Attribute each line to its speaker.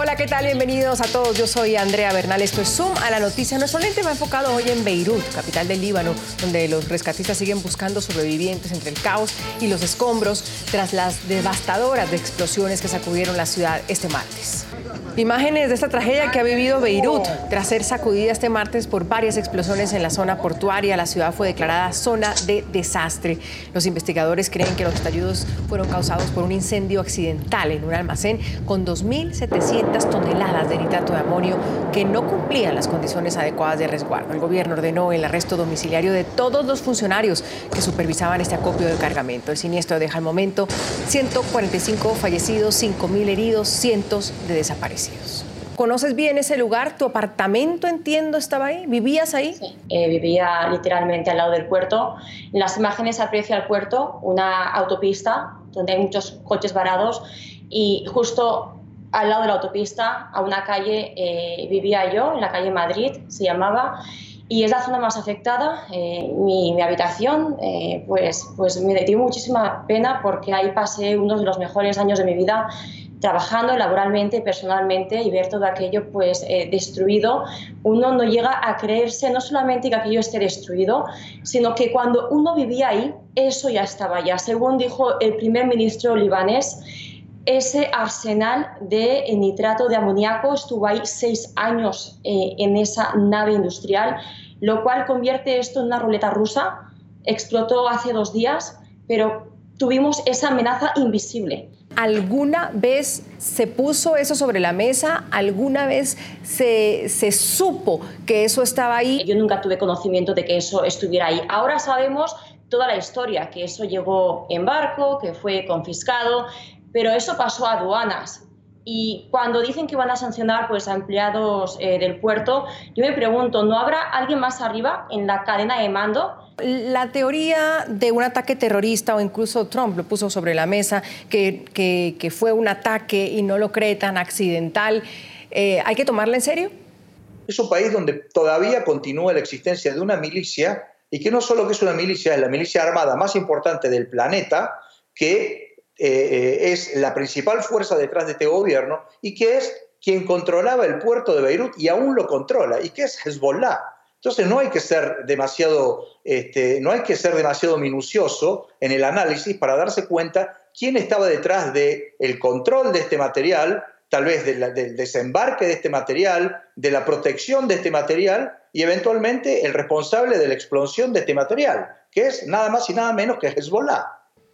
Speaker 1: Hola, ¿qué tal? Bienvenidos a todos. Yo soy Andrea Bernal. Esto es Zoom a la noticia. Nuestro lente va enfocado hoy en Beirut, capital del Líbano, donde los rescatistas siguen buscando sobrevivientes entre el caos y los escombros tras las devastadoras explosiones que sacudieron la ciudad este martes. Imágenes de esta tragedia que ha vivido Beirut. Tras ser sacudida este martes por varias explosiones en la zona portuaria, la ciudad fue declarada zona de desastre. Los investigadores creen que los estallidos fueron causados por un incendio accidental en un almacén con 2.700 toneladas de nitrato de amonio que no cumplían las condiciones adecuadas de resguardo. El gobierno ordenó el arresto domiciliario de todos los funcionarios que supervisaban este acopio de cargamento. El siniestro deja al momento 145 fallecidos, 5.000 heridos, cientos de desaparecidos. ¿Conoces bien ese lugar? ¿Tu apartamento, entiendo, estaba ahí? ¿Vivías ahí?
Speaker 2: Sí, eh, vivía literalmente al lado del puerto. En las imágenes se aprecia el puerto, una autopista donde hay muchos coches varados y justo al lado de la autopista, a una calle, eh, vivía yo, en la calle Madrid, se llamaba, y es la zona más afectada. Eh, mi, habitación, pues, pues me dio muchísima pena porque ahí pasé uno de los mejores años de mi vida trabajando laboralmente, personalmente y ver todo aquello pues eh, destruido, uno no llega a creerse no solamente que aquello esté destruido, sino que cuando uno vivía ahí, eso ya estaba ya. Según dijo el primer ministro libanés, ese arsenal de nitrato de amoníaco estuvo ahí seis años eh, en esa nave industrial, lo cual convierte esto en una ruleta rusa. Explotó hace dos días, pero tuvimos esa amenaza invisible.
Speaker 1: ¿Alguna vez se puso eso sobre la mesa? ¿Alguna vez se, se, supo que eso estaba ahí?
Speaker 2: Yo nunca tuve conocimiento de que eso estuviera ahí. Ahora sabemos toda la historia, que eso llegó en barco, que fue confiscado, pero eso pasó a aduanas. Y cuando dicen que van a sancionar pues, a empleados eh, del puerto, yo me pregunto, ¿no habrá alguien más arriba en la cadena de mando?
Speaker 1: La teoría de un ataque terrorista, o incluso Trump lo puso sobre la mesa, que, que, que fue un ataque y no lo cree tan accidental, eh, ¿hay que tomarla en serio?
Speaker 3: Es un país donde todavía continúa la existencia de una milicia y que no solo que es una milicia, es la milicia armada más importante del planeta, que eh, es la principal fuerza detrás de este gobierno y que es quien controlaba el puerto de Beirut y aún lo controla, y que es Hezbollah. Entonces no hay que ser demasiado, este, no hay que ser demasiado minucioso en el análisis para darse cuenta quién estaba detrás del el control de este material, tal vez del desembarque de este material, de la protección de este material y eventualmente el responsable de la explosión de este material, que es nada más y nada menos que Hezbollah.